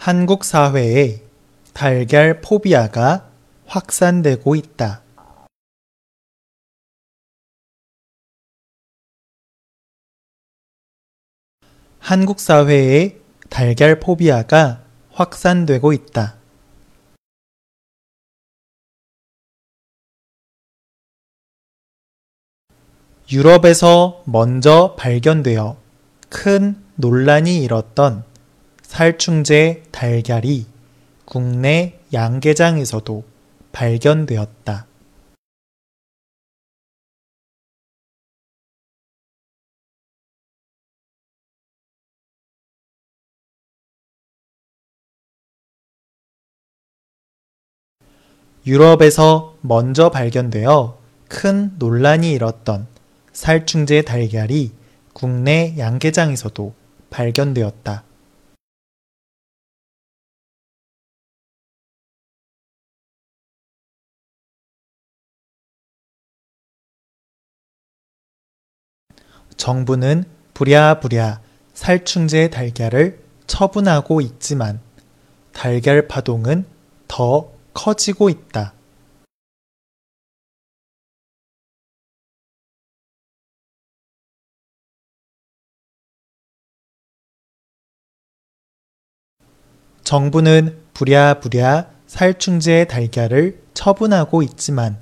한국 사회에 달걀 포비아가 확산되고 있다. 한국 사회에 달걀 포비아가 확산되고 있다. 유럽에서 먼저 발견되어 큰 논란이 일었던 살충제 달걀이 국내 양계장에서도 발견되었다. 유럽에서 먼저 발견되어 큰 논란이 일었던 살충제 달걀이 국내 양계장에서도 발견되었다. 정부는 부랴부랴 살충제 달걀을 처분하고 있지만 달걀 파동은 더 커지고 있다. 정부는 부랴부랴 살충제 달걀을 처분하고 있지만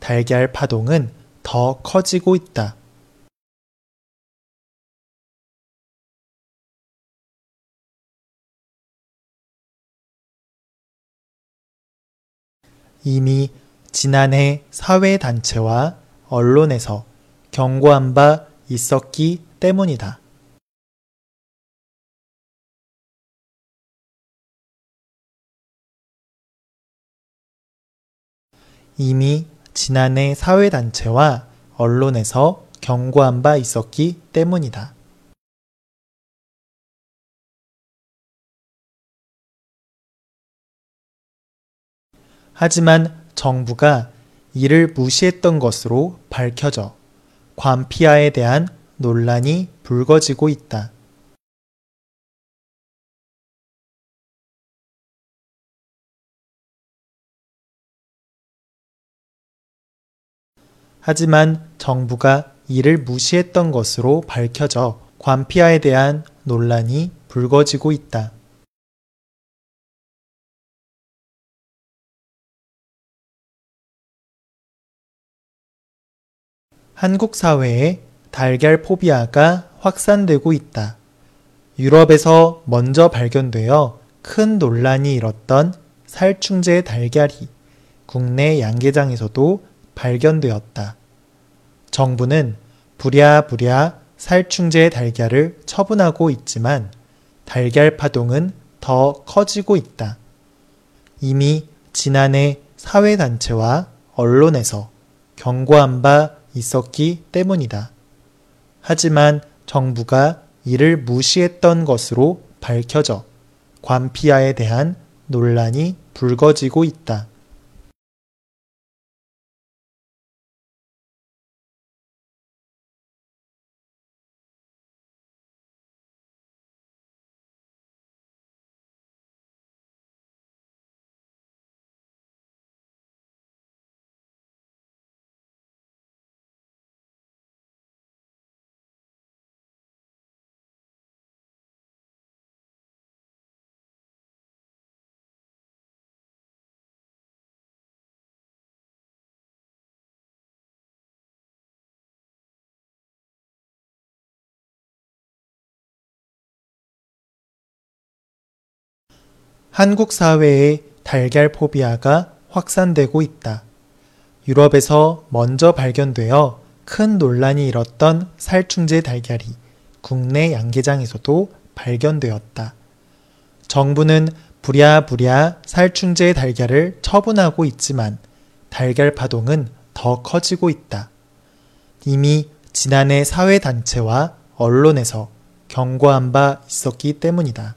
달걀 파동은 더 커지고 있다. 이미 지난해 사회단체와 언론에서 경고한 바 있었기 때문이다. 이미 지난해 사회단체와 언론에서 경고한 바 있었기 때문이다. 하지만 정부가 이를 무시했던 것으로 밝혀져 관피아에 대한 논란이 불거지고 있다. 하지만 정부가 이를 무시했던 것으로 밝혀져 관피아에 대한 논란이 불거지고 있다. 한국 사회에 달걀 포비아가 확산되고 있다. 유럽에서 먼저 발견되어 큰 논란이 일었던 살충제 달걀이 국내 양계장에서도 발견되었다. 정부는 부랴부랴 살충제 달걀을 처분하고 있지만 달걀 파동은 더 커지고 있다. 이미 지난해 사회단체와 언론에서 경고한 바 있었기 때문이다. 하지만 정부가 이를 무시했던 것으로 밝혀져 관피아에 대한 논란이 불거지고 있다. 한국 사회에 달걀 포비아가 확산되고 있다. 유럽에서 먼저 발견되어 큰 논란이 일었던 살충제 달걀이 국내 양계장에서도 발견되었다. 정부는 부랴부랴 살충제 달걀을 처분하고 있지만 달걀 파동은 더 커지고 있다. 이미 지난해 사회단체와 언론에서 경고한 바 있었기 때문이다.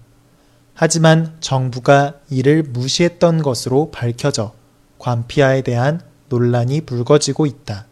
하지만 정부가 이를 무시했던 것으로 밝혀져 관피아에 대한 논란이 불거지고 있다.